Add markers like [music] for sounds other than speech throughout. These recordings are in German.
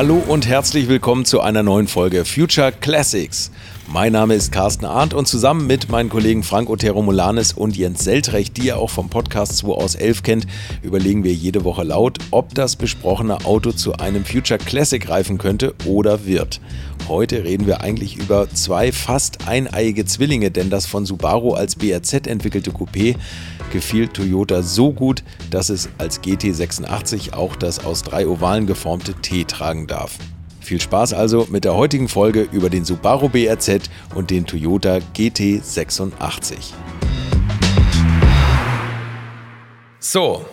Hallo und herzlich willkommen zu einer neuen Folge Future Classics. Mein Name ist Carsten Arndt und zusammen mit meinen Kollegen Frank Otero Molanes und Jens Seltrecht, die ihr auch vom Podcast 2 aus 11 kennt, überlegen wir jede Woche laut, ob das besprochene Auto zu einem Future Classic reifen könnte oder wird. Heute reden wir eigentlich über zwei fast eineiige Zwillinge, denn das von Subaru als BRZ entwickelte Coupé gefiel Toyota so gut, dass es als GT86 auch das aus drei Ovalen geformte T tragen darf. Viel Spaß also mit der heutigen Folge über den Subaru BRZ und den Toyota GT86. So,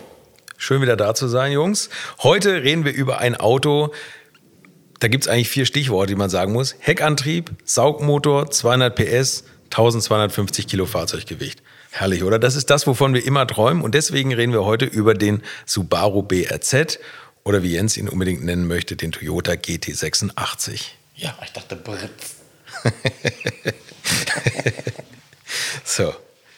schön wieder da zu sein, Jungs. Heute reden wir über ein Auto, da gibt es eigentlich vier Stichworte, die man sagen muss. Heckantrieb, Saugmotor, 200 PS, 1250 Kilo Fahrzeuggewicht. Herrlich, oder? Das ist das, wovon wir immer träumen. Und deswegen reden wir heute über den Subaru BRZ oder wie Jens ihn unbedingt nennen möchte, den Toyota GT86. Ja, ich dachte Britz. [laughs] so.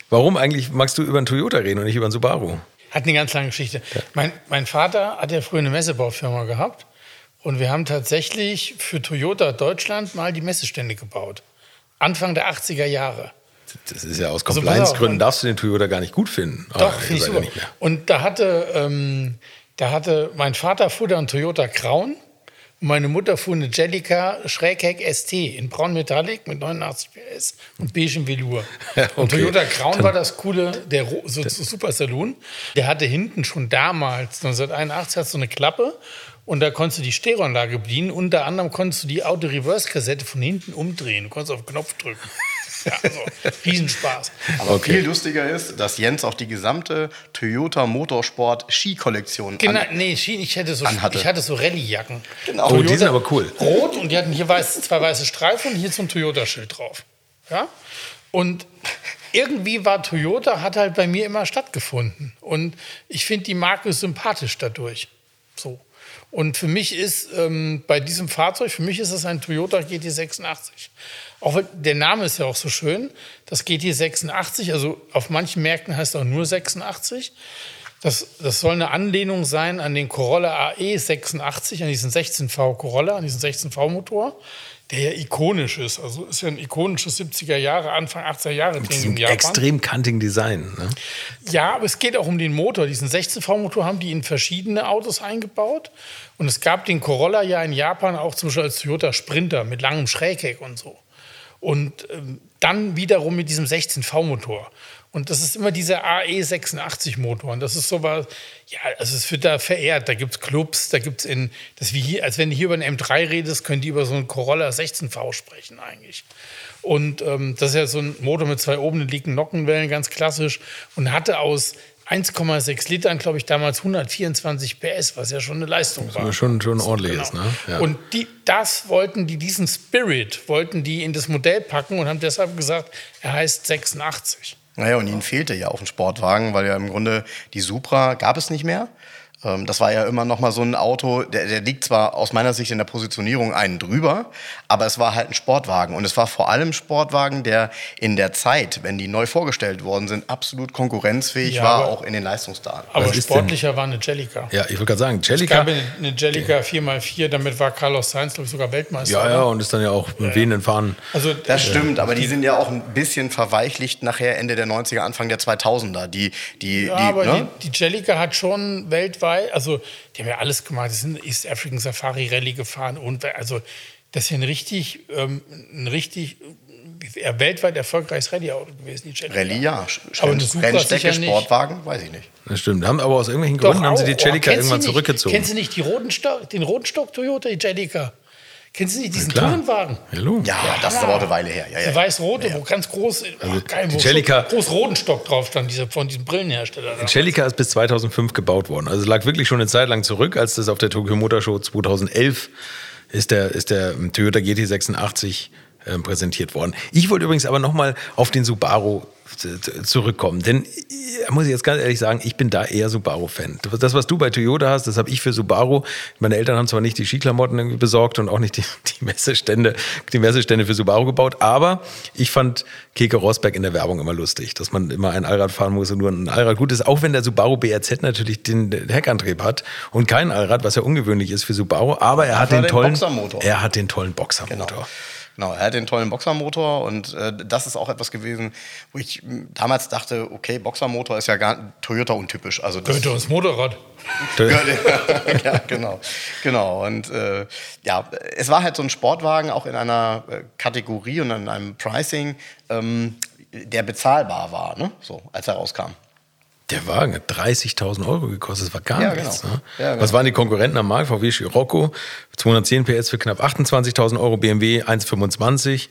Warum eigentlich magst du über einen Toyota reden und nicht über einen Subaru? Hat eine ganz lange Geschichte. Ja. Mein, mein Vater hat ja früher eine Messebaufirma gehabt und wir haben tatsächlich für Toyota Deutschland mal die Messestände gebaut. Anfang der 80er Jahre. Das ist ja aus also Compliance-Gründen darfst du den Toyota gar nicht gut finden. Doch, finde ich super. Und da hatte ähm, da hatte mein Vater fuhr dann Toyota Crown und meine Mutter fuhr eine Jellica Schrägheck ST in Braun Metallic mit 89 PS und beige Velour. [laughs] okay. Und Toyota Crown war das coole, der so, so Super Saloon. Der hatte hinten schon damals, 1981, hat so eine Klappe und da konntest du die Stereoanlage bedienen. Unter anderem konntest du die Auto-Reverse-Kassette von hinten umdrehen. Du konntest auf den Knopf drücken. Ja, also, Riesenspaß. Aber okay. viel lustiger ist, dass Jens auch die gesamte Toyota Motorsport Ski-Kollektion Genau, nee, Ski, ich hatte so, anhatte. ich hatte so Rallye-Jacken. Genau. Oh, die sind aber cool. Rot und die hatten hier weiß, zwei weiße Streifen und hier so ein Toyota-Schild drauf. Ja? Und irgendwie war Toyota, hat halt bei mir immer stattgefunden. Und ich finde die Marke sympathisch dadurch. Und für mich ist ähm, bei diesem Fahrzeug, für mich ist es ein Toyota GT86. Auch der Name ist ja auch so schön. Das GT86, also auf manchen Märkten heißt es auch nur 86. Das, das soll eine Anlehnung sein an den Corolla AE86, an diesen 16V Corolla, an diesen 16V-Motor, der ja ikonisch ist. Also ist ja ein ikonisches 70er Jahre, Anfang 80er Jahre Mit diesem extrem kantigen Design. Ne? Ja, aber es geht auch um den Motor. Diesen 16V-Motor haben die in verschiedene Autos eingebaut. Und es gab den Corolla ja in Japan auch zum Beispiel als Toyota Sprinter mit langem Schrägheck und so. Und ähm, dann wiederum mit diesem 16V-Motor. Und das ist immer dieser AE86-Motor. Und das ist so was, ja, also es wird da verehrt. Da gibt es Clubs, da gibt es in, das wie hier, als wenn du hier über einen M3 redest, können die über so einen Corolla 16V sprechen eigentlich. Und ähm, das ist ja so ein Motor mit zwei oben liegenden Nockenwellen, ganz klassisch. Und hatte aus 1,6 Litern, glaube ich, damals 124 PS, was ja schon eine Leistung das war. Schon, schon ordentlich genau. ne? Ja. Und die, das wollten die, diesen Spirit, wollten die in das Modell packen und haben deshalb gesagt, er heißt 86. Naja, und ihnen fehlte ja auch ein Sportwagen, weil ja im Grunde die Supra gab es nicht mehr. Ähm, das war ja immer noch mal so ein Auto, der, der liegt zwar aus meiner Sicht in der Positionierung einen drüber, aber es war halt ein Sportwagen. Und es war vor allem ein Sportwagen, der in der Zeit, wenn die neu vorgestellt worden sind, absolut konkurrenzfähig ja, war, auch in den Leistungsdaten. Aber sportlicher war eine Jellica. Ja, ich wollte gerade sagen, Jellica. Es gab eine Jellica 4x4, damit war Carlos Sainz, glaube ich, sogar Weltmeister. Ja, ja, und ist dann ja auch mit ja. wehenden Fahnen. Also, das stimmt, aber die sind ja auch ein bisschen verweichlicht nachher Ende der 90er, Anfang der 2000er. Die, die, ja, die, aber ne? die, die Jellica hat schon weltweit dabei. Also, die haben ja alles gemacht. Die sind East African Safari Rally gefahren und also das ist ja ein richtig, ähm, ein richtig äh, weltweit erfolgreiches Rallye-Auto gewesen. Die Rallye, ja. Aber eine Rennstrecke, Sportwagen, weiß ich nicht. Das stimmt. Haben aber aus irgendwelchen Gründen Doch, haben sie die Jellica oh, irgendwann zurückgezogen. Kennst du nicht die roten Stock, den roten Stock Toyota, die Jellica? Kennst du nicht diesen Tourenwagen? Hallo. Ja, ja, das ist aber auch eine Weile her. Ja, ja. Weiß-rote, ja. wo ganz groß, also geil, wo Celica, so groß Rodenstock drauf stand, diese, von diesem Brillenhersteller. Die Celica ist bis 2005 gebaut worden. Also es lag wirklich schon eine Zeit lang zurück, als das auf der Tokyo Motor Show 2011 ist der, ist der Toyota GT86 äh, präsentiert worden. Ich wollte übrigens aber nochmal auf den Subaru zurückkommen. Denn äh, muss ich jetzt ganz ehrlich sagen, ich bin da eher Subaru-Fan. Das, was du bei Toyota hast, das habe ich für Subaru. Meine Eltern haben zwar nicht die Skiklamotten besorgt und auch nicht die, [laughs] die, Messestände, die Messestände für Subaru gebaut, aber ich fand Keke Rosberg in der Werbung immer lustig, dass man immer ein Allrad fahren muss und nur ein Allrad gut ist, auch wenn der Subaru BRZ natürlich den Heckantrieb hat und kein Allrad, was ja ungewöhnlich ist für Subaru, aber er hat den, den tollen Boxermotor. Er hat den tollen Boxermotor. Genau. Genau, er hat den tollen Boxermotor und äh, das ist auch etwas gewesen, wo ich damals dachte, okay, Boxermotor ist ja gar Toyota untypisch. Also das Toyota ist Motorrad. [laughs] [laughs] ja, genau, genau. Und äh, ja, es war halt so ein Sportwagen auch in einer äh, Kategorie und in einem Pricing, ähm, der bezahlbar war, ne? so als er rauskam. Der Wagen hat 30.000 Euro gekostet, das war gar ja, nichts. Genau. Ne? Ja, genau. Was waren die Konkurrenten am Markt? VW Scirocco, 210 PS für knapp 28.000 Euro, BMW 1,25,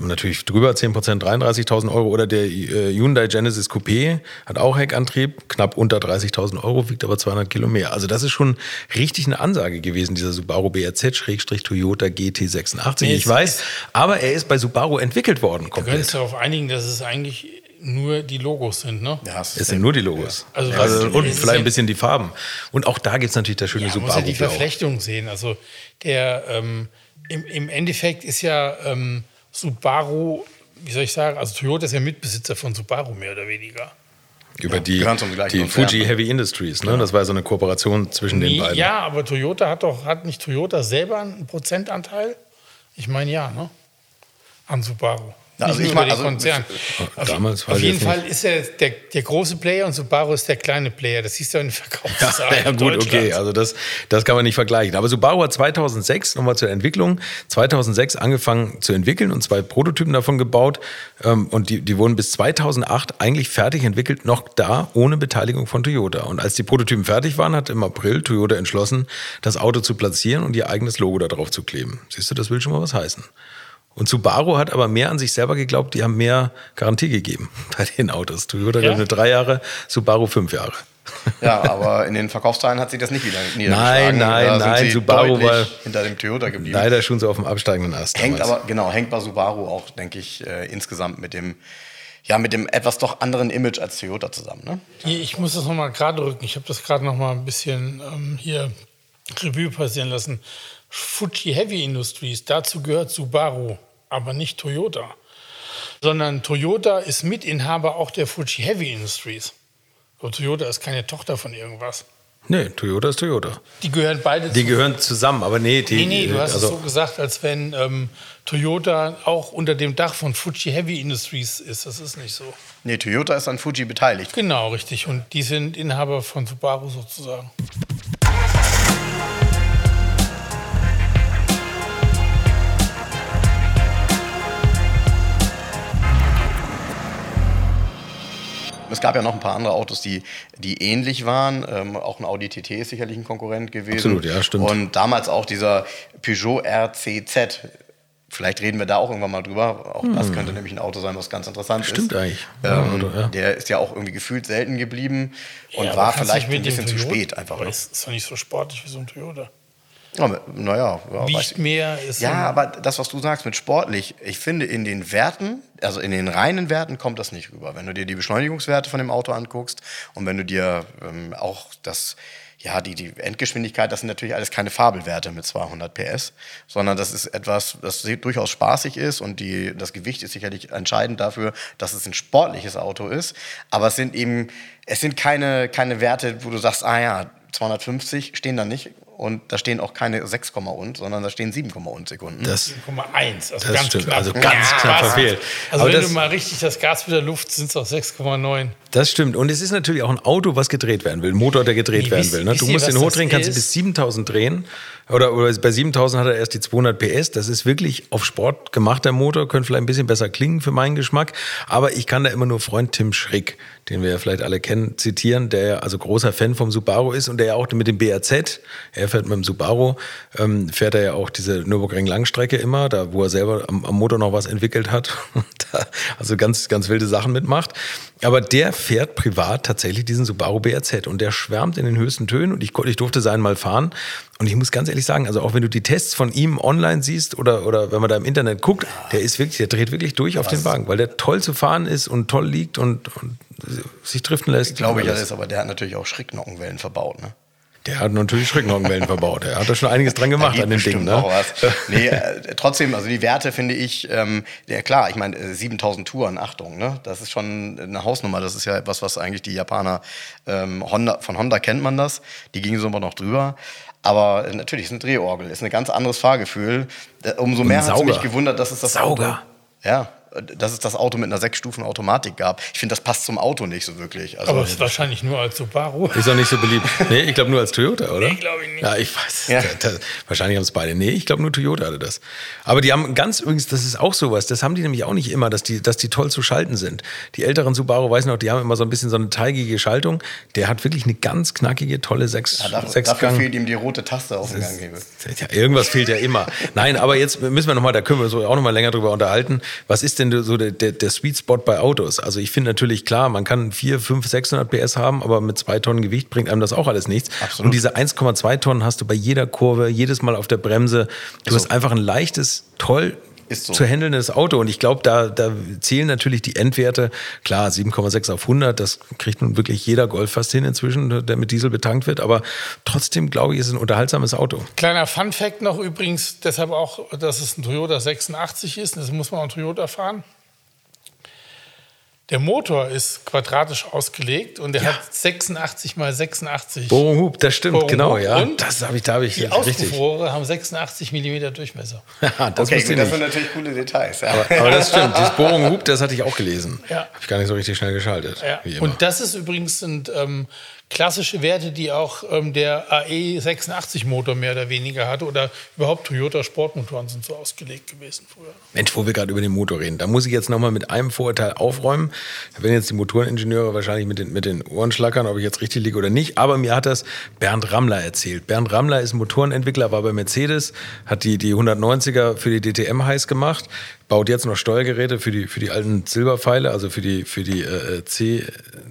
natürlich drüber 10%, 33.000 Euro. Oder der äh, Hyundai Genesis Coupé hat auch Heckantrieb, knapp unter 30.000 Euro, wiegt aber 200 Kilo mehr. Also das ist schon richtig eine Ansage gewesen, dieser Subaru BRZ-Toyota GT86. Nee, ich weiß, aber er ist bei Subaru entwickelt worden. Komplett. Wir können uns darauf einigen, dass es eigentlich nur die Logos sind, ne? Ja, es sind nur die Logos. Ja. Also, also und vielleicht ein bisschen die Farben. Und auch da gibt es natürlich das schöne ja, Subaru. Man muss ja die Verflechtung sehen. Also der ähm, im, im, Endeffekt ist ja ähm, Subaru, wie soll ich sagen, also Toyota ist ja Mitbesitzer von Subaru mehr oder weniger. Über die, die Fuji Heavy Industries, ne? Das war so eine Kooperation zwischen nee, den beiden. Ja, aber Toyota hat doch, hat nicht Toyota selber einen Prozentanteil? Ich meine ja, ne? An Subaru. Also ich meine, also Konzern. Auf, damals auf jeden Fall ist er der, der große Player und Subaru ist der kleine Player. Das siehst du in den Verkaufszahlen. Ja, [laughs] ja gut, okay. Also das, das kann man nicht vergleichen. Aber Subaru hat 2006 nochmal zur Entwicklung 2006 angefangen zu entwickeln und zwei Prototypen davon gebaut ähm, und die, die wurden bis 2008 eigentlich fertig entwickelt, noch da ohne Beteiligung von Toyota. Und als die Prototypen fertig waren, hat im April Toyota entschlossen, das Auto zu platzieren und ihr eigenes Logo darauf zu kleben. Siehst du, das will schon mal was heißen. Und Subaru hat aber mehr an sich selber geglaubt, die haben mehr Garantie gegeben [laughs] bei den Autos. Toyota ja. nur drei Jahre, Subaru fünf Jahre. Ja, aber in den Verkaufszahlen hat sich das nicht wieder [laughs] niedergeschlagen. Nein, nein, nein, Subaru war hinter dem Toyota geblieben. Leider schon so auf dem absteigenden Ast. Hängt damals. aber, genau, hängt bei Subaru auch, denke ich, äh, insgesamt mit dem, ja, mit dem etwas doch anderen Image als Toyota zusammen. Ne? Ich muss das nochmal gerade rücken. Ich habe das gerade nochmal ein bisschen ähm, hier Revue passieren lassen. Fuji Heavy Industries, dazu gehört Subaru aber nicht Toyota. Sondern Toyota ist Mitinhaber auch der Fuji Heavy Industries. Aber Toyota ist keine Tochter von irgendwas. Nee, Toyota ist Toyota. Die gehören beide Die gehören zusammen, aber nee. Die, nee, nee, du hast also es so gesagt, als wenn ähm, Toyota auch unter dem Dach von Fuji Heavy Industries ist. Das ist nicht so. Nee, Toyota ist an Fuji beteiligt. Genau, richtig. Und die sind Inhaber von Subaru sozusagen. Es gab ja noch ein paar andere Autos, die, die ähnlich waren. Ähm, auch ein Audi TT ist sicherlich ein Konkurrent gewesen. Absolut, ja, stimmt. Und damals auch dieser Peugeot RCZ. Vielleicht reden wir da auch irgendwann mal drüber. Auch hm. das könnte nämlich ein Auto sein, was ganz interessant Stimmt ist. eigentlich. Ähm, Auto, ja. Der ist ja auch irgendwie gefühlt selten geblieben und ja, war vielleicht ein bisschen zu spät einfach. Ne? ist doch nicht so sportlich wie so ein Toyota. Ja, naja. Ja, Wiegt mehr ist. Ja, aber das, was du sagst mit sportlich, ich finde in den Werten, also in den reinen Werten kommt das nicht rüber. Wenn du dir die Beschleunigungswerte von dem Auto anguckst und wenn du dir ähm, auch das, ja, die, die Endgeschwindigkeit, das sind natürlich alles keine Fabelwerte mit 200 PS, sondern das ist etwas, das durchaus spaßig ist und die, das Gewicht ist sicherlich entscheidend dafür, dass es ein sportliches Auto ist. Aber es sind eben, es sind keine, keine Werte, wo du sagst, ah ja, 250 stehen da nicht und da stehen auch keine 6, und, sondern da stehen 7, und Sekunden. 7,1, also ganz stimmt, knapp. Also ganz ja, knapp verfehlt. Also Aber wenn du mal richtig das Gas mit der Luft, sind es auch 6,9. Das stimmt. Und es ist natürlich auch ein Auto, was gedreht werden will, ein Motor, der gedreht nee, werden will. Ne? Du musst den hochdrehen, kannst du bis 7000 drehen. Oder, oder bei 7000 hat er erst die 200 PS. Das ist wirklich auf Sport gemachter Motor, könnte vielleicht ein bisschen besser klingen für meinen Geschmack. Aber ich kann da immer nur Freund Tim Schrick, den wir ja vielleicht alle kennen, zitieren, der ja also großer Fan vom Subaru ist und der ja auch mit dem BRZ, er fährt mit dem Subaru, ähm, fährt er ja auch diese Nürburgring-Langstrecke immer, da wo er selber am, am Motor noch was entwickelt hat, [laughs] da, also ganz, ganz wilde Sachen mitmacht. Aber der fährt privat tatsächlich diesen Subaru BRZ und der schwärmt in den höchsten Tönen und ich, ich durfte seinen mal fahren. Und ich muss ganz ehrlich sagen, also auch wenn du die Tests von ihm online siehst oder, oder wenn man da im Internet guckt, der ist wirklich, der dreht wirklich durch auf den Wagen, weil der toll zu fahren ist und toll liegt und, und sich driften lässt. Ich glaube ich alles, aber der hat natürlich auch Schrägnockenwellen verbaut, ne? Der hat natürlich Schrecknockenwellen [laughs] verbaut. Er hat da schon einiges dran gemacht an dem Ding. Ne? [laughs] Nee, äh, trotzdem, also die Werte finde ich, ähm, ja klar, ich meine, 7000 äh, Touren, Achtung, ne? das ist schon eine Hausnummer. Das ist ja etwas, was eigentlich die Japaner, ähm, Honda, von Honda kennt man das, die gingen so immer noch drüber. Aber äh, natürlich ist eine Drehorgel, ist ein ganz anderes Fahrgefühl. Äh, umso mehr hat es mich gewundert, dass es das Sauger. Auto, ja, dass es das Auto mit einer Sechsstufen-Automatik gab. Ich finde, das passt zum Auto nicht so wirklich. Also, Aber es ist wahrscheinlich nur als Subaru. Ist auch nicht so beliebt. Nee, ich glaube nur als Toyota, oder? Nee, glaube ich nicht. Ja, ich weiß. Ja. Da, da, wahrscheinlich haben es beide. Nee, ich glaube nur Toyota hatte das. Aber die haben ganz übrigens, das ist auch sowas, das haben die nämlich auch nicht immer, dass die, dass die toll zu schalten sind. Die älteren Subaru, weiß noch, die haben immer so ein bisschen so eine teigige Schaltung. Der hat wirklich eine ganz knackige, tolle Sechs, ja, dafür, Sechsgang. Dafür fehlt ihm die rote Taste auf dem Ganghebel. Ja, irgendwas fehlt ja immer. Nein, aber jetzt müssen wir nochmal, da können wir so auch nochmal länger drüber unterhalten. Was ist denn so der, der, der Sweet Spot bei Autos. Also ich finde natürlich klar, man kann 4, 5, 600 PS haben, aber mit zwei Tonnen Gewicht bringt einem das auch alles nichts. Absolut. Und diese 1,2 Tonnen hast du bei jeder Kurve, jedes Mal auf der Bremse. Du so. hast einfach ein leichtes, toll so. zu handelndes Auto. Und ich glaube, da, da zählen natürlich die Endwerte. Klar, 7,6 auf 100, das kriegt nun wirklich jeder Golf fast hin inzwischen, der mit Diesel betankt wird. Aber trotzdem, glaube ich, ist es ein unterhaltsames Auto. Kleiner Fun-Fact noch übrigens, deshalb auch, dass es ein Toyota 86 ist. Das muss man auch Toyota fahren. Der Motor ist quadratisch ausgelegt und der ja. hat 86 mal 86. Bohrung Hub, das stimmt, Bohrung genau, ja. Und das habe ich, da habe ich die Auspuffrohre haben 86 mm Durchmesser. [laughs] ja, das, okay, das sind natürlich coole Details. Ja. Aber, aber, das stimmt, dieses [laughs] Bohrung Hub, das hatte ich auch gelesen. Ja. Habe ich gar nicht so richtig schnell geschaltet. Ja. Und das ist übrigens sind ähm, klassische Werte, die auch ähm, der AE86-Motor mehr oder weniger hatte oder überhaupt Toyota Sportmotoren sind so ausgelegt gewesen früher. Mensch, wo wir gerade über den Motor reden, da muss ich jetzt nochmal mit einem Vorurteil aufräumen. Da werden jetzt die Motoreningenieure wahrscheinlich mit den, mit den Ohren schlackern, ob ich jetzt richtig liege oder nicht. Aber mir hat das Bernd Rammler erzählt. Bernd Rammler ist Motorenentwickler, war bei Mercedes, hat die, die 190er für die DTM heiß gemacht, baut jetzt noch Steuergeräte für die, für die alten Silberpfeile, also für die, für die äh, C,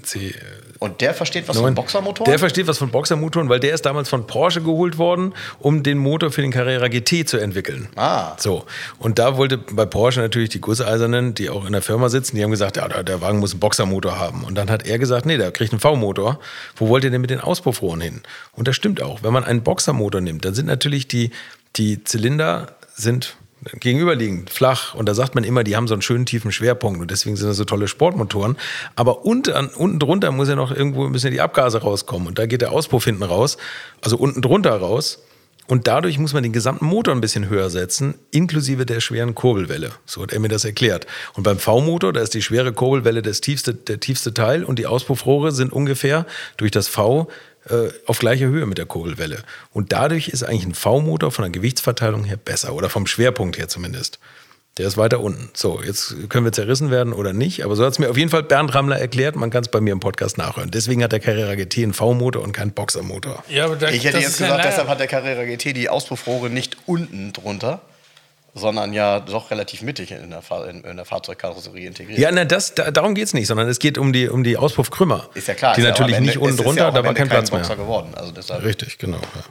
C. Und der versteht was 9. von Boxermotoren? Der versteht was von Boxermotoren, weil der ist damals von Porsche geholt worden, um den Motor für den Carrera GT zu entwickeln. Ah. So. Und da wollte bei Porsche natürlich die Gusseisernen, die auch in der Firma sitzen, die haben gesagt, ja, der Wagen muss einen Boxermotor haben. Und dann hat er gesagt, nee, der kriegt einen V-Motor. Wo wollt ihr denn mit den Auspuffrohren hin? Und das stimmt auch. Wenn man einen Boxermotor nimmt, dann sind natürlich die, die Zylinder sind gegenüberliegend, flach. Und da sagt man immer, die haben so einen schönen tiefen Schwerpunkt und deswegen sind das so tolle Sportmotoren. Aber unten, unten drunter muss ja noch irgendwo müssen ja die Abgase rauskommen und da geht der Auspuff hinten raus, also unten drunter raus. Und dadurch muss man den gesamten Motor ein bisschen höher setzen, inklusive der schweren Kurbelwelle. So hat er mir das erklärt. Und beim V-Motor, da ist die schwere Kurbelwelle das tiefste, der tiefste Teil und die Auspuffrohre sind ungefähr durch das V äh, auf gleicher Höhe mit der Kurbelwelle. Und dadurch ist eigentlich ein V-Motor von der Gewichtsverteilung her besser oder vom Schwerpunkt her zumindest. Der ist weiter unten. So, jetzt können wir zerrissen werden oder nicht. Aber so hat es mir auf jeden Fall Bernd Rammler erklärt. Man kann es bei mir im Podcast nachhören. Deswegen hat der Carrera GT einen V-Motor und keinen Boxermotor. Ja, aber da, ich hätte jetzt gesagt, deshalb hat der Carrera GT die Auspuffrohre nicht unten drunter, sondern ja doch relativ mittig in der, Fahr in, in der Fahrzeugkarosserie integriert. Ja, na, das, da, darum geht es nicht, sondern es geht um die, um die Auspuffkrümmer. Ist ja klar. Die natürlich ja nicht unten drunter, da war kein Platz mehr. Geworden, also. Richtig, genau. Ja.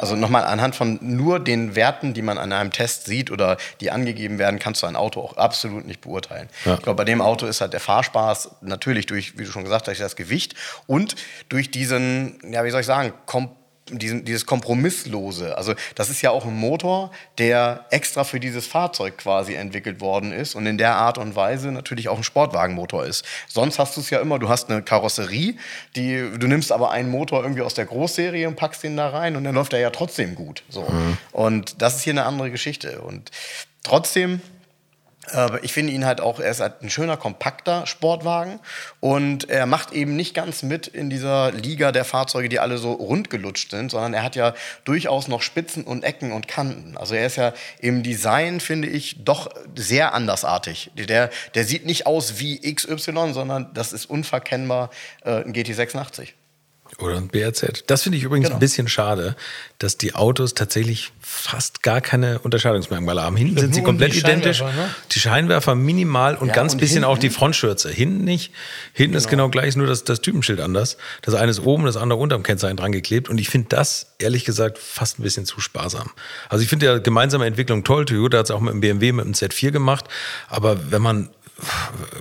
Also nochmal anhand von nur den Werten, die man an einem Test sieht oder die angegeben werden, kannst du ein Auto auch absolut nicht beurteilen. Ja. Ich glaube, bei dem Auto ist halt der Fahrspaß natürlich durch, wie du schon gesagt hast, das Gewicht und durch diesen, ja, wie soll ich sagen, komplett diesen, dieses Kompromisslose. Also das ist ja auch ein Motor, der extra für dieses Fahrzeug quasi entwickelt worden ist und in der Art und Weise natürlich auch ein Sportwagenmotor ist. Sonst hast du es ja immer, du hast eine Karosserie, die, du nimmst aber einen Motor irgendwie aus der Großserie und packst den da rein und dann läuft er ja trotzdem gut. So. Mhm. Und das ist hier eine andere Geschichte. Und trotzdem ich finde ihn halt auch, er ist halt ein schöner, kompakter Sportwagen und er macht eben nicht ganz mit in dieser Liga der Fahrzeuge, die alle so rundgelutscht sind, sondern er hat ja durchaus noch Spitzen und Ecken und Kanten. Also er ist ja im Design, finde ich, doch sehr andersartig. Der, der sieht nicht aus wie XY, sondern das ist unverkennbar äh, ein GT86. Oder ein BRZ. Das finde ich übrigens Genau. ein bisschen schade, dass die Autos tatsächlich fast gar keine Unterscheidungsmerkmale haben. Hinten sind sie komplett die identisch. Ne? Die Scheinwerfer minimal und Ja, ganz und bisschen auch hinten- die Frontschürze. Hinten nicht. Hinten ist genau gleich, nur das, das Typenschild anders. Das eine ist oben, das andere unterm Kennzeichen dran geklebt. Und ich finde das, ehrlich gesagt, fast ein bisschen zu sparsam. Also ich finde ja gemeinsame Entwicklung toll. Toyota hat es auch mit dem BMW, mit dem Z4 gemacht. Aber wenn man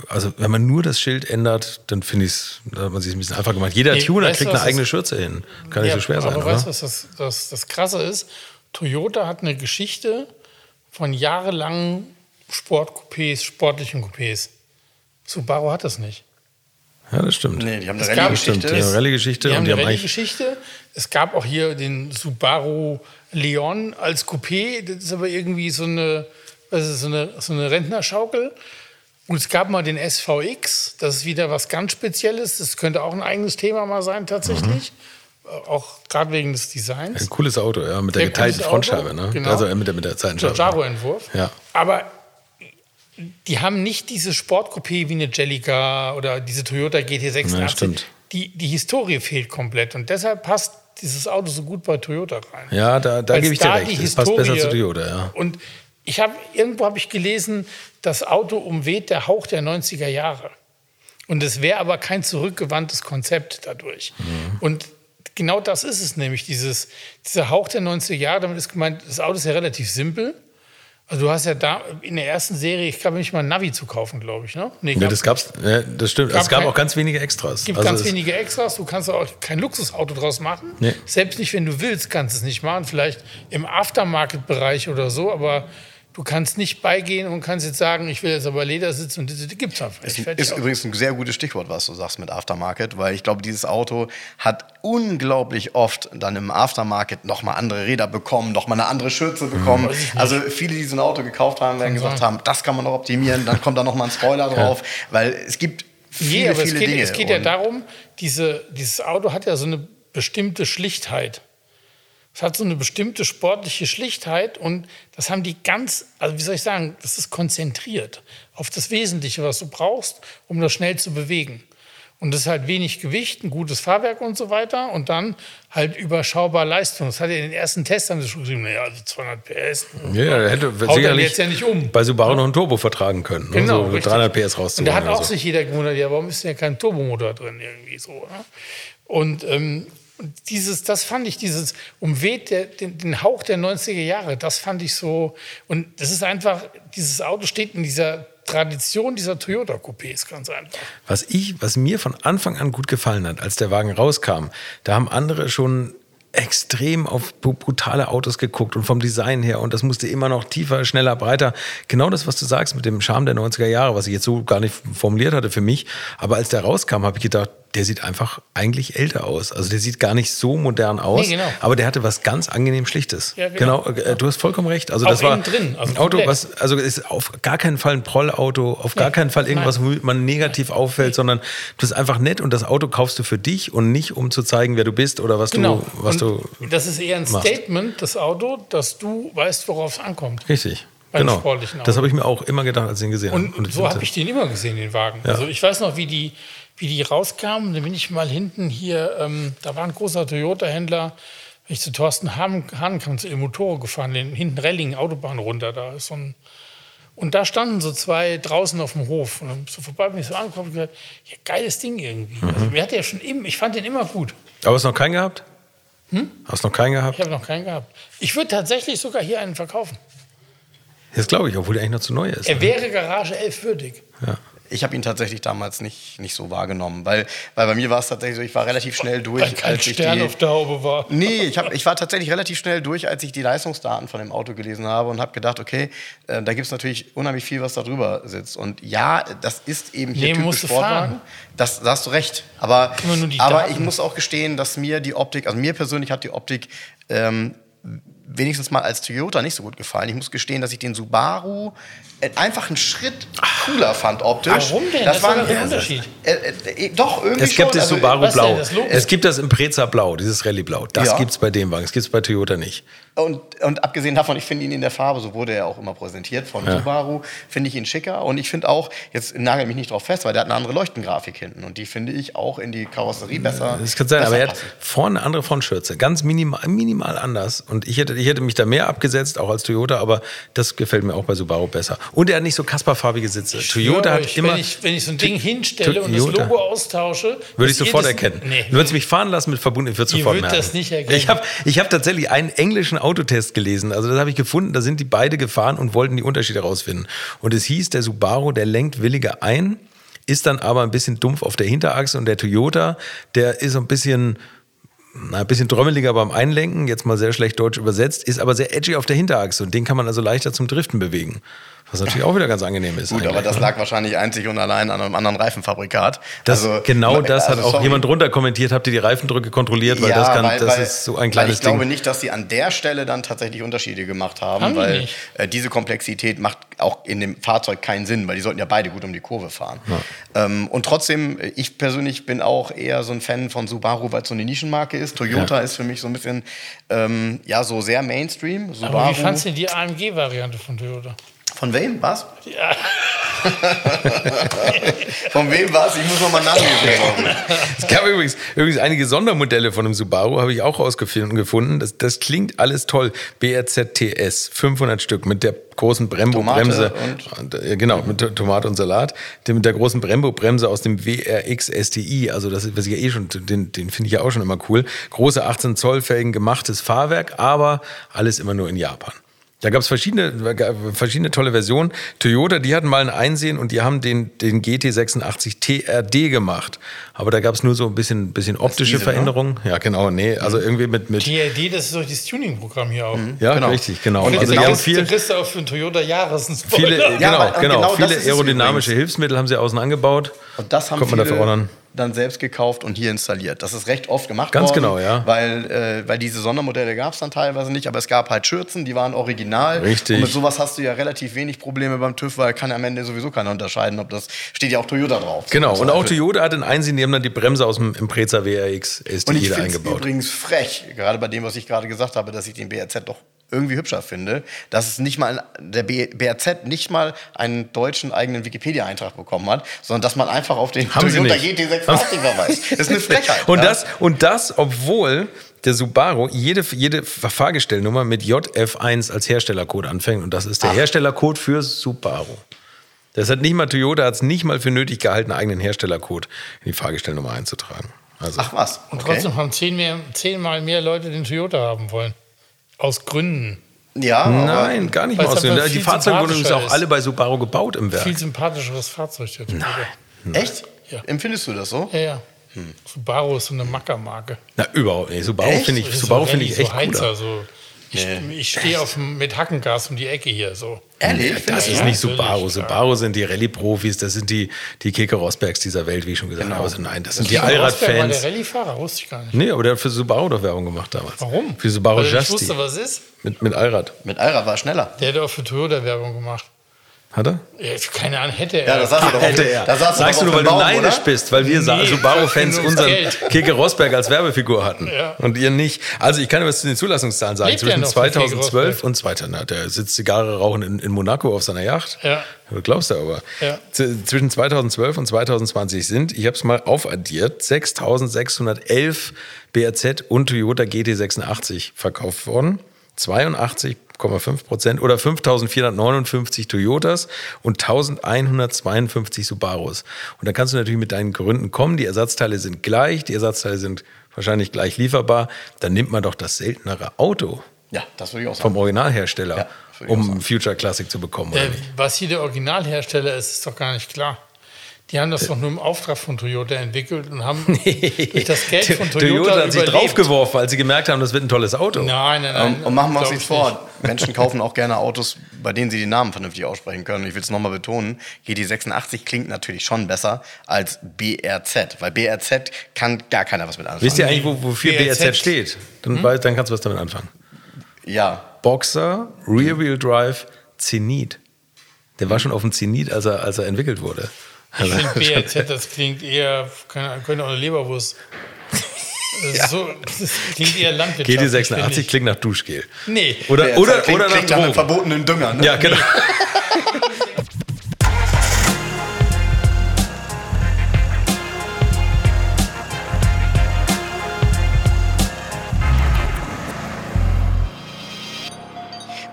also wenn man nur das Schild ändert, dann finde ich es, da hat man sich ein bisschen einfach gemacht. Jeder Nee, Tuner weißt kriegt eine eigene Schürze hin. Kann nicht so schwer sein, aber oder? weißt du, was das, das, das Krasse ist? Toyota hat eine Geschichte von jahrelangen Sportcoupés, sportlichen Coupés. Subaru hat das nicht. Ja, das stimmt. Nee, die haben Es eine gab- Rallye-Geschichte. Stimmt, ja, Rallye-Geschichte Die haben und die eine haben eigentlich. Rallye-Geschichte. Es gab auch hier den Subaru Leon als Coupé. Das ist aber irgendwie so eine, was ist, so eine, so eine Rentnerschaukel. Und es gab mal den SVX. Das ist wieder was ganz Spezielles. Das könnte auch ein eigenes Thema mal sein, tatsächlich. Mhm. Auch gerade wegen des Designs. Ein cooles Auto, ja, mit der Sehr geteilten Frontscheibe, ne? genau. Also äh, mit der, mit der Seitenscheibe. Giorgiaro-Entwurf. Ja. Aber die haben nicht dieses Sportcoupé wie eine Jellica oder diese Toyota GT86. Ja, stimmt. die, die Historie fehlt komplett und deshalb passt dieses Auto so gut bei Toyota rein. Ja, da, da gebe ich dir da recht. Das passt besser zu Toyota, ja. Und ich habe irgendwo habe ich gelesen, das Auto umweht der Hauch der 90er Jahre. Und es wäre aber kein zurückgewandtes Konzept dadurch. Mhm. Und genau das ist es nämlich, dieses, dieser Hauch der 90er Jahre. Damit ist gemeint, das Auto ist ja relativ simpel. Also du hast ja da in der ersten Serie, ich glaube nicht mal ein Navi zu kaufen, glaube ich. Ne? Nee, gab- das gab's, ja, das stimmt. Gab es gab kein- auch ganz wenige Extras. es gibt Also ganz wenige Extras. Du kannst auch kein Luxusauto draus machen. Nee. Selbst nicht, wenn du willst, kannst du es nicht machen. Vielleicht im Aftermarket-Bereich oder so, aber du kannst nicht beigehen und kannst jetzt sagen, ich will jetzt aber Ledersitz und das gibt es einfach. Ist, ist übrigens ein sehr gutes Stichwort, was du sagst mit Aftermarket, weil ich glaube, dieses Auto hat unglaublich oft dann im Aftermarket nochmal andere Räder bekommen, nochmal eine andere Schürze bekommen. Also viele, die so ein Auto gekauft haben, werden gesagt haben, das kann man noch optimieren, dann kommt da nochmal ein Spoiler drauf, weil es gibt viele, Nee, aber es viele geht, Dinge. es geht ja darum, diese, dieses Auto hat ja so eine bestimmte Schlichtheit. Es hat so eine bestimmte sportliche Schlichtheit und das haben die ganz, also wie soll ich sagen, das ist konzentriert auf das Wesentliche, was du brauchst, um das schnell zu bewegen. Und das ist halt wenig Gewicht, ein gutes Fahrwerk und so weiter und dann halt überschaubar Leistung. Das hat ja in den ersten Tests haben sie schon geschrieben, naja, also 200 PS. Ja, er hätte sicherlich jetzt ja nicht um. bei Subaru noch ein Turbo vertragen können. ne? Genau, so richtig. 300 PS Und rauszuholen. da hat auch so. sich jeder gewundert, ja, warum ist denn ja kein Turbomotor drin irgendwie so. Ne? Und ähm, dieses, das fand ich, dieses umweht der, den, den Hauch der 90er Jahre, das fand ich so. Und das ist einfach, dieses Auto steht in dieser Tradition dieser Toyota-Coupés, ganz einfach. Was ich, was mir von Anfang an gut gefallen hat, als der Wagen rauskam, da haben andere schon extrem auf brutale Autos geguckt und vom Design her und das musste immer noch tiefer, schneller, breiter. Genau das, was du sagst mit dem Charme der 90er Jahre, was ich jetzt so gar nicht formuliert hatte für mich. Aber als der rauskam, habe ich gedacht, der sieht einfach eigentlich älter aus. Also der sieht gar nicht so modern aus, Nee, genau. aber der hatte was ganz angenehm Schlichtes. Ja, genau. äh, du hast vollkommen recht. Also Auch das war drin, also ein Auto, was also ist auf gar keinen Fall ein Prollauto, auf gar keinen Fall irgendwas, nein. womit man negativ auffällt, sondern du bist einfach nett und das Auto kaufst du für dich und nicht um zu zeigen, wer du bist oder was Genau. du, was Und du das ist eher ein machst. Statement, das Auto, dass du weißt, worauf es ankommt. richtig. Genau. Das habe ich mir auch immer gedacht, als ich ihn gesehen habe. Und, so habe ich den immer gesehen, den Wagen. Ja. Also ich weiß noch, wie die, wie die rauskamen. Da bin ich mal hinten hier, ähm, da war ein großer Toyota-Händler, bin ich zu Thorsten Hahn, Hahn kam zu Motore gefahren, den, hinten Relling, Autobahn runter, da ist so ein und da standen so zwei draußen auf dem Hof. Und dann so vorbei bin ich so angekommen und gesagt, ja, geiles Ding irgendwie. Mhm. Also, mir hat der schon im, ich fand den immer gut. Aber hast du noch keinen gehabt? Hast du noch keinen gehabt? Ich habe noch keinen gehabt. Ich würde tatsächlich sogar hier einen verkaufen. Das glaube ich, obwohl der eigentlich noch zu neu ist. Er wäre Garage 11 würdig. Ja. Ich habe ihn tatsächlich damals nicht, nicht so wahrgenommen, weil, weil bei mir war es tatsächlich so, ich war relativ schnell durch, Weil kein als ich Stern die, auf der Haube war. Nee, ich, hab, ich war tatsächlich relativ schnell durch, als ich die Leistungsdaten von dem Auto gelesen habe und habe gedacht, okay, äh, da gibt es natürlich unheimlich viel, was da drüber sitzt. Und ja, das ist eben hier Nee, typisch Sportwagen. Das, da hast du recht. Aber, aber Daten. ich muss auch gestehen, dass mir die Optik, also mir persönlich hat die Optik ähm, wenigstens mal als Toyota nicht so gut gefallen. Ich muss gestehen, dass ich den Subaru äh, einfach einen Schritt cooler fand optisch. Warum denn? Das, war ein Unterschied. Äh, äh, doch, irgendwie Es gibt schon. das Also, Subaru denn, Blau. das es gibt das Impreza Blau, dieses Rallye Blau. Das Ja. gibt es bei dem Wagen. Das gibt es bei Toyota nicht. Und, und abgesehen davon, ich finde ihn in der Farbe, so wurde er auch immer präsentiert von Subaru, finde ich ihn schicker. Und ich finde auch, jetzt nagel mich nicht drauf fest, weil der hat eine andere Leuchtengrafik hinten. Und die finde ich auch in die Karosserie besser. Das kann sein, aber er hat passen. vorne eine andere Frontschürze. Ganz minimal, minimal anders. Und ich hätte, ich hätte mich da mehr abgesetzt, auch als Toyota, aber das gefällt mir auch bei Subaru besser. Und er hat nicht so kasperfarbige Sitze. Toyota hat ich, immer. Wenn ich, wenn ich so ein Ding hinstelle und das Toyota. Logo austausche. Würde ich sofort erkennen. Nee. Du würdest mich fahren lassen mit verbunden, ich würde sofort merken. das nicht erkennen. Ich habe ich hab tatsächlich einen englischen Autotest gelesen. Also das habe ich gefunden. Da sind die beide gefahren und wollten die Unterschiede herausfinden. Und es hieß, der Subaru, der lenkt williger ein, ist dann aber ein bisschen dumpf auf der Hinterachse und der Toyota, der ist so ein bisschen na, ein bisschen trommeliger beim Einlenken, jetzt mal sehr schlecht deutsch übersetzt, ist aber sehr edgy auf der Hinterachse und den kann man also leichter zum Driften bewegen. Was natürlich auch wieder ganz angenehm ist. Gut, aber das lag wahrscheinlich einzig und allein an einem anderen Reifenfabrikat. Das, Also, genau das hat also, auch sorry. jemand drunter kommentiert. Habt ihr die Reifendrücke kontrolliert? Weil ja, das, kann, weil, das weil, ist so ein weil kleines ich glaube Ding. nicht, dass sie an der Stelle dann tatsächlich Unterschiede gemacht haben, Haben die weil nicht? äh, diese Komplexität macht auch in dem Fahrzeug keinen Sinn, weil die sollten ja beide gut um die Kurve fahren. Ähm, und trotzdem, äh, ich persönlich bin auch eher so ein Fan von Subaru, weil es so eine Nischenmarke ist. Toyota Ja. ist für mich so ein bisschen, ähm, ja, so sehr Mainstream. Subaru. Aber wie fandst du die AMG-Variante von Toyota? Von wem? Was? Ja, [laughs] Von wem was? Ich muss nochmal nachlesen. Es gab übrigens, übrigens einige Sondermodelle von dem Subaru, habe ich auch rausgefunden. gefunden. Das, das klingt alles toll. BRZ-TS, 500 Stück mit der großen Brembo-Bremse. Tomate Und, äh, Genau, mit Tomate und Salat. Mit der großen Brembo-Bremse aus dem WRX STI. Also das ist, was ich ja eh schon, den, den finde ich ja auch schon immer cool. Große 18 Zoll Felgen, gemachtes Fahrwerk, aber alles immer nur in Japan. Da gab es verschiedene, verschiedene tolle Versionen. Toyota, die hatten mal ein Einsehen und die haben den, den GT86 TRD gemacht. Aber da gab es nur so ein bisschen, bisschen optische ne? Veränderungen. Ja, genau, nee, also irgendwie mit, mit TRD, das ist doch das Tuning-Programm hier auch. ja, Genau. richtig, genau. Und also genau viel, kriegst du auch für einen Toyota Jahres viele, genau, Ja, genau, genau das viele aerodynamische. Hilfsmittel haben sie außen angebaut. Und das haben Kommt man viele dafür ordern. Dann selbst gekauft und hier installiert. Das ist recht oft gemacht Ganz worden. genau, ja. Weil, äh, weil diese Sondermodelle gab es dann teilweise nicht, aber es gab halt Schürzen, die waren original. Richtig. Und mit sowas hast du ja relativ wenig Probleme beim TÜV, weil kann am Ende sowieso keiner unterscheiden, ob das steht ja auch Toyota drauf. Genau, Zum und auch. Toyota hat in Einsehen, die haben dann die Bremse aus dem Impreza WRX Und ich STI da finde es eingebaut. übrigens frech, gerade bei dem, was ich gerade gesagt habe, dass ich den BRZ doch irgendwie hübscher finde, dass es nicht mal der BRZ nicht mal einen deutschen eigenen Wikipedia-Eintrag bekommen hat, sondern dass man einfach auf den Haben sie Toyota nicht. GT86 verweist. Das ist eine Frechheit. Und ja? das, und das, obwohl der Subaru jede, jede Fahrgestellnummer mit JF1 als Herstellercode anfängt. Und das ist der Ach. Herstellercode für Subaru. Das hat nicht mal Toyota, hat es nicht mal für nötig gehalten, einen eigenen Herstellercode in die Fahrgestellnummer einzutragen. Also, Ach was. Und okay. trotzdem haben zehn mehr, zehnmal mehr Leute den Toyota haben wollen. Aus Gründen. Ja, aber nein, gar nicht mal es aus. einfach Die Fahrzeuge wurden übrigens auch alle bei Subaru gebaut im Werk. Viel sympathischeres Fahrzeug, der Toyota. echt? Ja. Empfindest du das so? Ja, ja. Subaru ist so eine Mackermarke. Na, überhaupt nicht. Subaru finde ich, Subaru so finde ich echt so Heizer, cooler. so. Ich, ich stehe mit Hackengas um die Ecke hier. So. Ehrlich? Das Ja, ist ja, nicht Subaru. Subaru sind die Rallye-Profis, das sind die, die Keke Rosbergs dieser Welt, wie ich schon gesagt habe. Also nein, das sind die war der Allrad-Fans. Rallye-Fahrer, wusste ich gar nicht. Nee, aber der hat für Subaru doch Werbung gemacht damals. Warum? Für Subaru Weil Justy. wusste, was ist. Mit, mit Allrad. Mit Allrad war er schneller. Der hat auch für Toyota Werbung gemacht. Hat er? Ja, keine Ahnung, hätte er. Ja, das sagst du doch. Hätte auf- er. Da saß Sagst du doch nur, weil dem du Baum, neidisch oder? bist, weil wir Nee, Subaru-Fans das [laughs] ist unseren. Keke Rosberg als Werbefigur hatten. Ja. Und ihr nicht. Also ich kann dir was zu den Zulassungszahlen sagen. Lebt Zwischen noch, der Keke 2012 Rosberg? und 2000. Na, der sitzt Zigarre rauchen in, in Monaco auf seiner Yacht. Ja. Du glaubst du aber. Ja. Zwischen 2012 und 2020 sind, ich habe es mal aufaddiert, 6.611 BRZ und Toyota GT86 verkauft worden. 82,5 Prozent oder 5.459 Toyotas und 1.152 Subarus. Und dann kannst du natürlich mit deinen Gründen kommen. Die Ersatzteile sind gleich, die Ersatzteile sind wahrscheinlich gleich lieferbar. Dann nimmt man doch das seltenere Auto Ja, das würde ich auch sagen. vom Originalhersteller, Ja, um sagen. Future Classic zu bekommen. Nicht? was hier der Originalhersteller ist, ist doch gar nicht klar. Die haben das doch nur im Auftrag von Toyota entwickelt und haben [laughs] durch das Geld von Toyota, Toyota hat sich draufgeworfen, weil sie gemerkt haben, das wird ein tolles Auto. Nein, nein, nein. Ähm, und machen wir uns glaub nichts ich vor. Menschen kaufen auch gerne Autos, bei denen sie die Namen vernünftig aussprechen können. Und ich will es nochmal betonen, GT86 klingt natürlich schon besser als BRZ, weil BRZ kann gar keiner was mit anfangen. Wisst ihr eigentlich, wo, wofür BRZ, BRZ? steht? Dann, Hm? dann kannst du was damit anfangen. Ja. Boxer, Rear Wheel Drive, Zenit. Der war schon auf dem Zenit, als er, als er entwickelt wurde. Ich finde BRZ, das klingt eher, keine, könnte auch eine Leberwurst. Das, [laughs] Ja. so, das klingt eher landwirtschaftlich. GT86 finde ich. klingt nach Duschgel. Nee. Oder, Der oder, klingt, oder nach klingt nach einem Drogen. verbotenen Dünger. Ne? Ja, genau.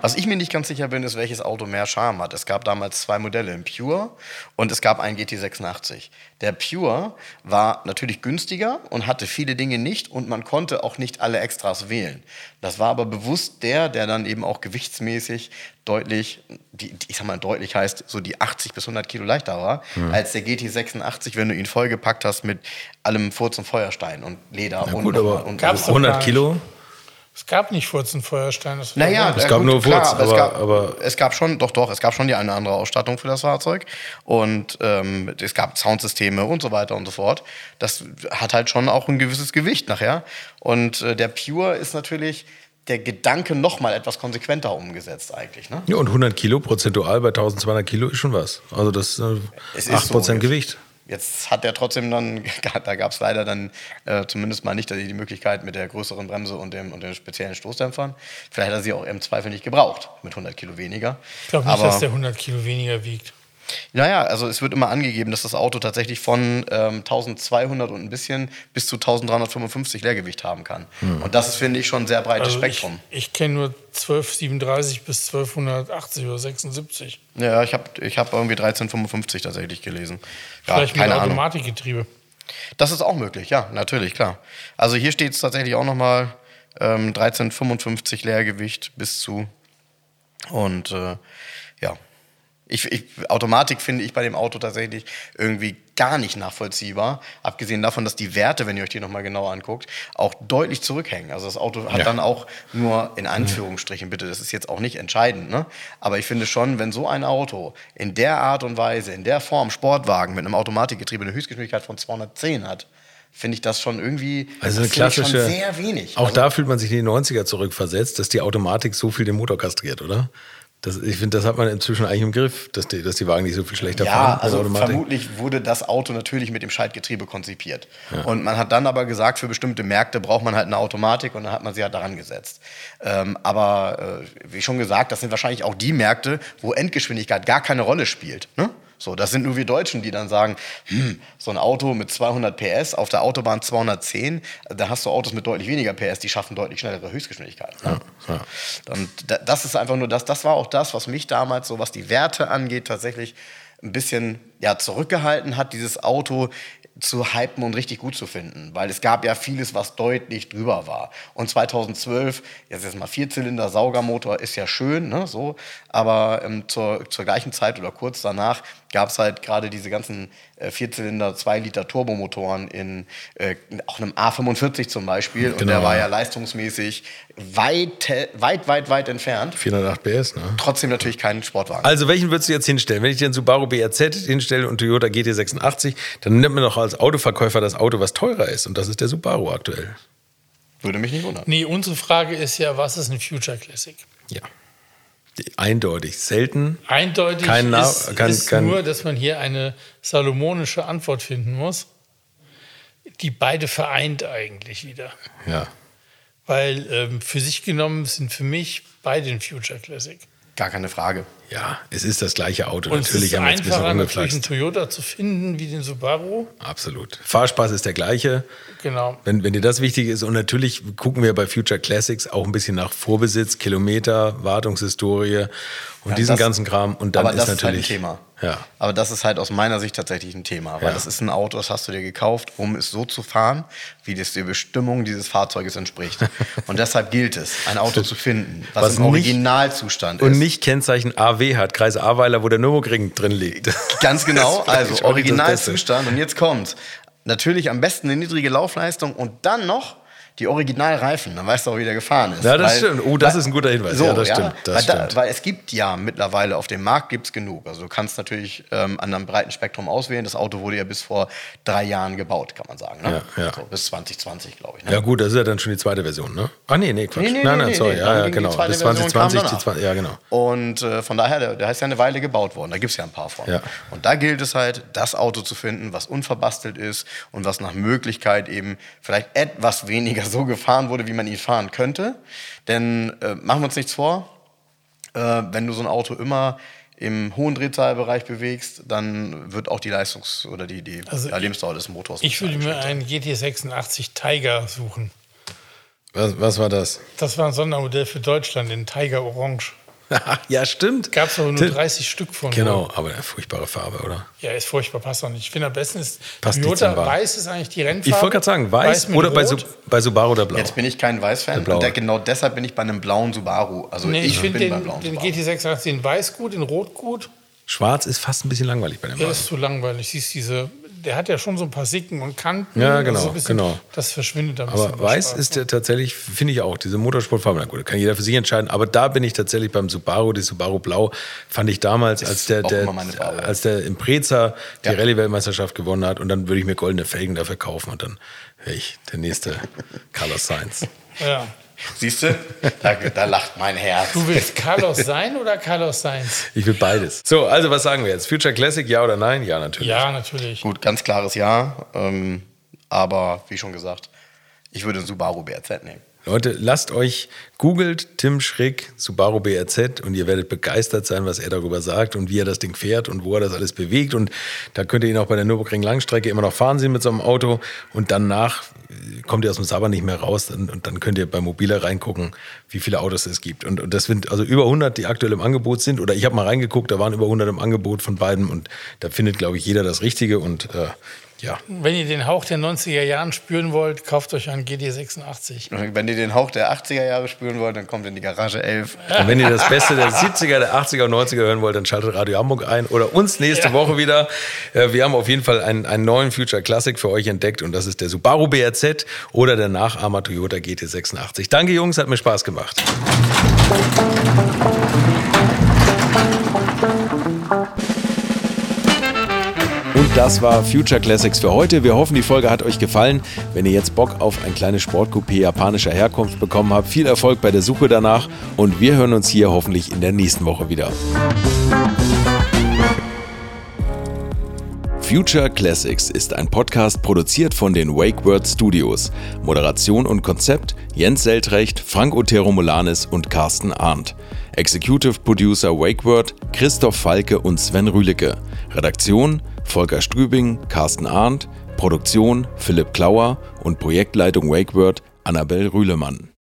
Was ich mir nicht ganz sicher bin, ist, welches Auto mehr Charme hat. Es gab damals zwei Modelle, ein Pure und es gab einen GT86. Der Pure war natürlich günstiger und hatte viele Dinge nicht und man konnte auch nicht alle Extras wählen. Das war aber bewusst der, der dann eben auch gewichtsmäßig deutlich, die, ich sag mal deutlich heißt, so die 80 bis 100 Kilo leichter war, Hm. als der GT86, wenn du ihn vollgepackt hast mit allem Furz und Feuerstein und Leder Na und, gut, und Gab's doch 100 gar nicht. Kilo? Es gab nicht Furzenfeuerstein. Das Naja, Es gab nur Wurz, aber, es gab, aber- es gab schon, doch, doch, es gab schon die eine oder andere Ausstattung für das Fahrzeug und ähm, es gab Soundsysteme und so weiter und so fort. Das hat halt schon auch ein gewisses Gewicht nachher. Und äh, der Pure ist natürlich der Gedanke noch mal etwas konsequenter umgesetzt eigentlich. Ne? Ja, und 100 Kilo prozentual bei 1200 Kilo ist schon was. Also das ist äh, Es 8% ist so. Gewicht. Jetzt hat er trotzdem dann, [laughs] da gab es leider dann äh, zumindest mal nicht die Möglichkeit mit der größeren Bremse und dem, und den speziellen Stoßdämpfern. Vielleicht hat er sie auch im Zweifel nicht gebraucht mit 100 Kilo weniger. Ich glaube nicht, Aber- dass der 100 Kilo weniger wiegt. Naja, also es wird immer angegeben, dass das Auto tatsächlich von ähm, 1200 und ein bisschen bis zu 1355 Leergewicht haben kann. Und das ist, finde ich, schon ein sehr breites Also ich, Spektrum. ich kenne nur 1237 bis 1280 oder 76. Ja, ich habe ich hab irgendwie 1355 tatsächlich gelesen. Ja, Vielleicht mit keine Ahnung. Automatikgetriebe. Das ist auch möglich, ja, natürlich, klar. Also hier steht es tatsächlich auch nochmal ähm, 1355 Leergewicht bis zu. Und äh, ja, ich, ich, Automatik finde ich bei dem Auto tatsächlich irgendwie gar nicht nachvollziehbar. Abgesehen davon, dass die Werte, wenn ihr euch die nochmal genauer anguckt, auch deutlich zurückhängen. Also das Auto hat Ja. dann auch nur in Anführungsstrichen, bitte, das ist jetzt auch nicht entscheidend, ne? aber ich finde schon, wenn so ein Auto in der Art und Weise, in der Form Sportwagen mit einem Automatikgetriebe eine Höchstgeschwindigkeit von 210 hat, finde ich das schon irgendwie Also eine klassische. schon sehr wenig. Auch also, da fühlt man sich in die 90er zurückversetzt, dass die Automatik so viel den Motor kastriert, oder? Das, ich finde, das hat man inzwischen eigentlich im Griff, dass die, dass die Wagen nicht so viel schlechter Ja, fahren mit also Automatik. vermutlich wurde das Auto natürlich mit dem Schaltgetriebe konzipiert. Und man hat dann aber gesagt, für bestimmte Märkte braucht man halt eine Automatik und dann hat man sie halt daran gesetzt. Ähm, aber äh, wie schon gesagt, das sind wahrscheinlich auch die Märkte, wo Endgeschwindigkeit gar keine Rolle spielt. Ne? So, das sind nur wir Deutschen, die dann sagen, hm, so ein Auto mit 200 PS auf der Autobahn 210, da hast du Autos mit deutlich weniger PS, die schaffen deutlich schnellere Höchstgeschwindigkeiten. Ne? ja. Und da, das ist einfach nur das, das war auch das, was mich damals, so was die Werte angeht, tatsächlich ein bisschen ja, zurückgehalten hat, dieses Auto zu hypen und richtig gut zu finden. Weil es gab ja vieles, was deutlich drüber war. Und 2012, jetzt ist mal Vierzylinder, Saugermotor, ist ja schön, ne, so. Aber ähm, zur, zur gleichen Zeit oder kurz danach gab es halt gerade diese ganzen äh, Vierzylinder, 2 Liter Turbomotoren in äh, auch einem A45 zum Beispiel. Und Genau. der war ja leistungsmäßig weit, weit, weit, weit entfernt. 408 PS, ne? Trotzdem natürlich kein Sportwagen. Also welchen würdest du jetzt hinstellen? Wenn ich den Subaru BRZ hinstelle und Toyota GT86, dann nimmt man doch als Autoverkäufer das Auto, was teurer ist. Und das ist der Subaru aktuell. Würde mich nicht wundern. Nee, unsere Frage ist ja, was ist ein Future Classic? Ja. Eindeutig. Selten. Eindeutig Kein ist, kein- ist kein- nur, dass man hier eine salomonische Antwort finden muss, die beide vereint eigentlich wieder. Ja. Weil ähm, für sich genommen sind für mich beide ein Future Classic. Gar keine Frage. Ja, es ist das gleiche Auto. Und natürlich es ist haben wir jetzt ein bisschen einfacher, natürlich einen. Toyota zu finden wie den Subaru. Absolut. Fahrspaß ist der gleiche. Genau. Wenn, wenn dir das wichtig ist, und natürlich gucken wir bei Future Classics auch ein bisschen nach Vorbesitz, Kilometer, Wartungshistorie und Ja, diesen das- ganzen Kram. Und dann aber ist das natürlich. ist halt ein Thema. Ja. Aber das ist halt aus meiner Sicht tatsächlich ein Thema. Weil Ja. das ist ein Auto, das hast du dir gekauft, um es so zu fahren, wie das der Bestimmung dieses Fahrzeuges entspricht. [laughs] und deshalb gilt es, ein Auto zu finden, was, Was im Originalzustand Und ist. nicht Kennzeichen AW hat, Kreis Ahrweiler, wo der Nürburgring drin liegt. [laughs] Ganz genau, also. Originalzustand. Und jetzt kommt natürlich am besten eine niedrige Laufleistung und dann noch die Originalreifen, dann weißt du auch, wie der gefahren ist. Ja, das weil, stimmt. Oh, das weil, ist ein guter Hinweis. So, ja, das ja, stimmt. Das weil, stimmt. Da, weil es gibt ja mittlerweile auf dem Markt gibt's genug. Also du kannst natürlich ähm, an einem breiten Spektrum auswählen. Das Auto wurde ja bis vor drei Jahren gebaut, kann man sagen. Ne? Ja, ja. So, bis 2020, glaube ich. Ne? Ja gut, das ist ja dann schon die zweite Version, ne? Ah nee, nee, Quatsch. Nee, nee, nein, nein, sorry. ja, ja, genau. Bis 2020, die zweite, ja, genau. Und äh, von daher, der, der ist ja eine Weile gebaut worden. Da gibt es ja ein paar von. Ja. Und da gilt es halt, das Auto zu finden, was unverbastelt ist und was nach Möglichkeit eben vielleicht etwas weniger so gefahren wurde, wie man ihn fahren könnte. Denn äh, machen wir uns nichts vor, äh, wenn du so ein Auto immer im hohen Drehzahlbereich bewegst, dann wird auch die Leistungs- oder die, die Also ja, Lebensdauer des Motors. Ich würde mir einen GT86 Tiger suchen. Was, was war das? Das war ein Sondermodell für Deutschland, den Tiger Orange. [laughs] ja, stimmt. Gab es aber nur Tim- 30 Stück von. Genau, aber eine furchtbare Farbe, oder? Ja, ist furchtbar, passt auch nicht. Ich finde am besten ist Passt nicht Toyota weiß ist eigentlich die Rennfarbe. Ich wollte gerade sagen, weiß, mit oder bei, Su bei Subaru oder Blau. Jetzt bin ich kein Weiß-Fan und der, genau deshalb bin ich bei einem blauen Subaru. Also Nee, ich, bin finde beim den, blauen den Subaru. GT86, den weiß gut, den rot gut. Schwarz ist fast ein bisschen langweilig bei dem Der Wagen. ist zu langweilig. Siehst diese, der hat ja schon so ein paar Sicken und Kanten. Ja, Also genau, so ein bisschen, genau. Das verschwindet ein bisschen. Aber weiß ist der tatsächlich, finde ich auch, diese Motorsportfarbe, na gut, kann jeder für sich entscheiden, aber da bin ich tatsächlich beim Subaru, die Subaru Blau, fand ich damals, als der, der, als der Impreza die Ja. Rallye-Weltmeisterschaft gewonnen hat und dann würde ich mir goldene Felgen dafür kaufen und dann wäre ich der nächste Carlos Sainz. Ja. Siehst du? Da, da lacht mein Herz. Du willst Carlos sein oder Carlos Sainz? Ich will beides. So, also was sagen wir jetzt? Future Classic, ja oder nein? Ja, natürlich. Ja, natürlich. Gut, ganz klares Ja. Ähm, aber wie schon gesagt, ich würde einen Subaru BRZ nehmen. Leute, lasst euch, googelt Tim Schrick, Subaru BRZ und ihr werdet begeistert sein, was er darüber sagt und wie er das Ding fährt und wo er das alles bewegt. Und da könnt ihr ihn auch bei der Nürburgring Langstrecke immer noch fahren sehen mit so einem Auto. Und danach äh, kommt ihr aus dem Sabber nicht mehr raus und, dann könnt ihr bei Mobile reingucken, wie viele Autos es gibt. Und, und das sind also über 100, die aktuell im Angebot sind. Oder ich habe mal reingeguckt, da waren über 100 im Angebot von beiden und da findet, glaube ich, jeder das Richtige. Und äh, ja, Wenn ihr den Hauch der 90er Jahren spüren wollt, kauft euch einen GT86. Wenn ihr den Hauch der 80er Jahre spüren wollt, dann kommt in die Garage 11. Und wenn ihr das Beste der 70er, der 80er und 90er hören wollt, dann schaltet Radio Hamburg ein oder uns nächste Ja. Woche wieder. Äh, Wir haben auf jeden Fall einen, einen neuen Future Classic für euch entdeckt und das ist der Subaru BRZ oder der Nachahmer Toyota GT86. Danke Jungs, hat mir Spaß gemacht. Das war Future Classics für heute. Wir hoffen, die Folge hat euch gefallen. Wenn ihr jetzt Bock auf ein kleines Sportcoupé japanischer Herkunft bekommen habt, viel Erfolg bei der Suche danach und wir hören uns hier hoffentlich in der nächsten Woche wieder. Future Classics ist ein Podcast produziert von den WakeWord Studios. Moderation und Konzept Jens Seltrecht, Frank Otero Molanis und Carsten Arndt. Executive Producer WakeWord Christoph Falke und Sven Rühlicke. Redaktion Volker Strübing, Carsten Arndt. Produktion Philipp Klauer und Projektleitung WakeWord Annabel Rühlemann.